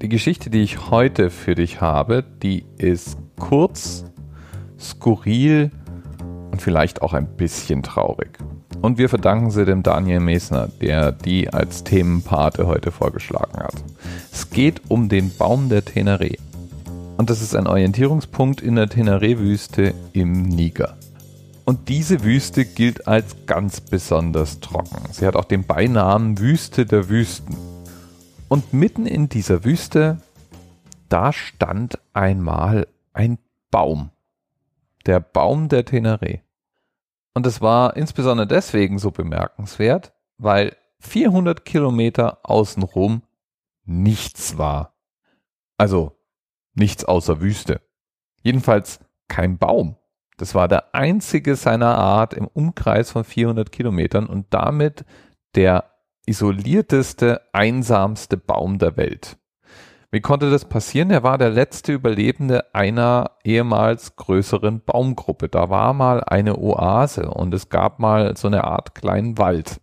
Die Geschichte, die ich heute für dich habe, die ist kurz, skurril und vielleicht auch ein bisschen traurig. Und wir verdanken sie dem Daniel Mesner, der die als Themenpate heute vorgeschlagen hat. Es geht um den Baum der Teneré. Und das ist ein Orientierungspunkt in der Teneré-Wüste im Niger. Und diese Wüste gilt als ganz besonders trocken. Sie hat auch den Beinamen Wüste der Wüsten. Und mitten in dieser Wüste, da stand einmal ein Baum. Der Baum der Teneré. Und es war insbesondere deswegen so bemerkenswert, weil 400 Kilometer außenrum nichts war. Also nichts außer Wüste. Jedenfalls kein Baum. Das war der einzige seiner Art im Umkreis von 400 Kilometern und damit der isolierteste, einsamste Baum der Welt. Wie konnte das passieren? Er war der letzte Überlebende einer ehemals größeren Baumgruppe. Da war mal eine Oase und es gab mal so eine Art kleinen Wald.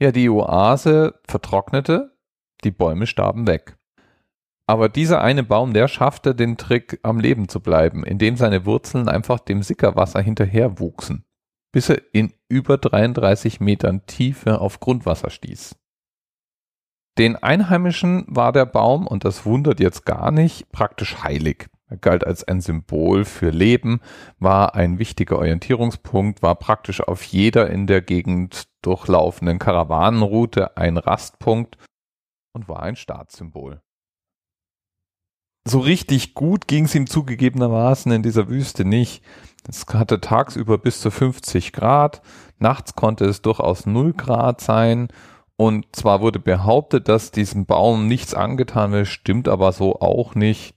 Ja, die Oase vertrocknete, die Bäume starben weg. Aber dieser eine Baum, der schaffte den Trick, am Leben zu bleiben, indem seine Wurzeln einfach dem Sickerwasser hinterher wuchsen bis er in über 33 Metern Tiefe auf Grundwasser stieß. Den Einheimischen war der Baum, und das wundert jetzt gar nicht, praktisch heilig. Er galt als ein Symbol für Leben, war ein wichtiger Orientierungspunkt, war praktisch auf jeder in der Gegend durchlaufenden Karawanenroute ein Rastpunkt und war ein Staatssymbol. So richtig gut ging es ihm zugegebenermaßen in dieser Wüste nicht. Es hatte tagsüber bis zu 50 Grad, nachts konnte es durchaus 0 Grad sein und zwar wurde behauptet, dass diesem Baum nichts angetan wird, stimmt aber so auch nicht.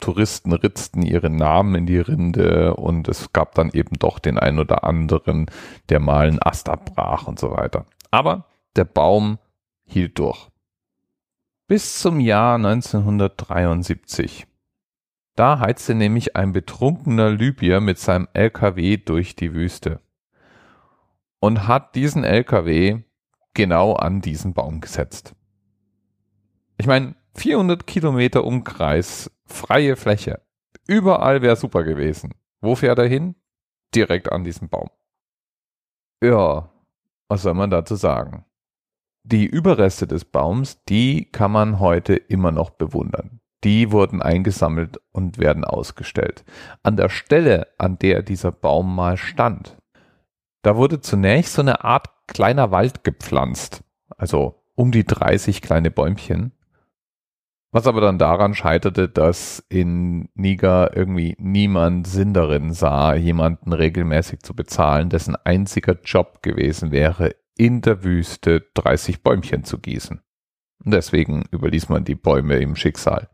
Touristen ritzten ihre Namen in die Rinde und es gab dann eben doch den einen oder anderen, der mal einen Ast abbrach und so weiter. Aber der Baum hielt durch. Bis zum Jahr 1973. Da heizte nämlich ein betrunkener Libyer mit seinem LKW durch die Wüste und hat diesen LKW genau an diesen Baum gesetzt. Ich meine, 400 Kilometer Umkreis, freie Fläche. Überall wäre super gewesen. Wo fährt er hin? Direkt an diesen Baum. Ja, was soll man dazu sagen? Die Überreste des Baums, die kann man heute immer noch bewundern die wurden eingesammelt und werden ausgestellt. An der Stelle, an der dieser Baum mal stand, da wurde zunächst so eine Art kleiner Wald gepflanzt, also um die 30 kleine Bäumchen, was aber dann daran scheiterte, dass in Niger irgendwie niemand Sinn darin sah, jemanden regelmäßig zu bezahlen, dessen einziger Job gewesen wäre, in der Wüste 30 Bäumchen zu gießen. Und deswegen überließ man die Bäume im Schicksal.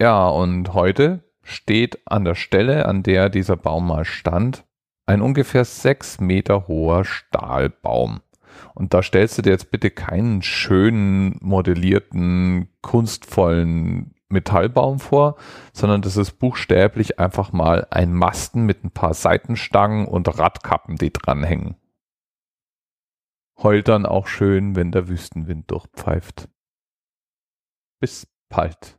Ja, und heute steht an der Stelle, an der dieser Baum mal stand, ein ungefähr sechs Meter hoher Stahlbaum. Und da stellst du dir jetzt bitte keinen schönen, modellierten, kunstvollen Metallbaum vor, sondern das ist buchstäblich einfach mal ein Masten mit ein paar Seitenstangen und Radkappen, die dranhängen. Heult dann auch schön, wenn der Wüstenwind durchpfeift. Bis bald.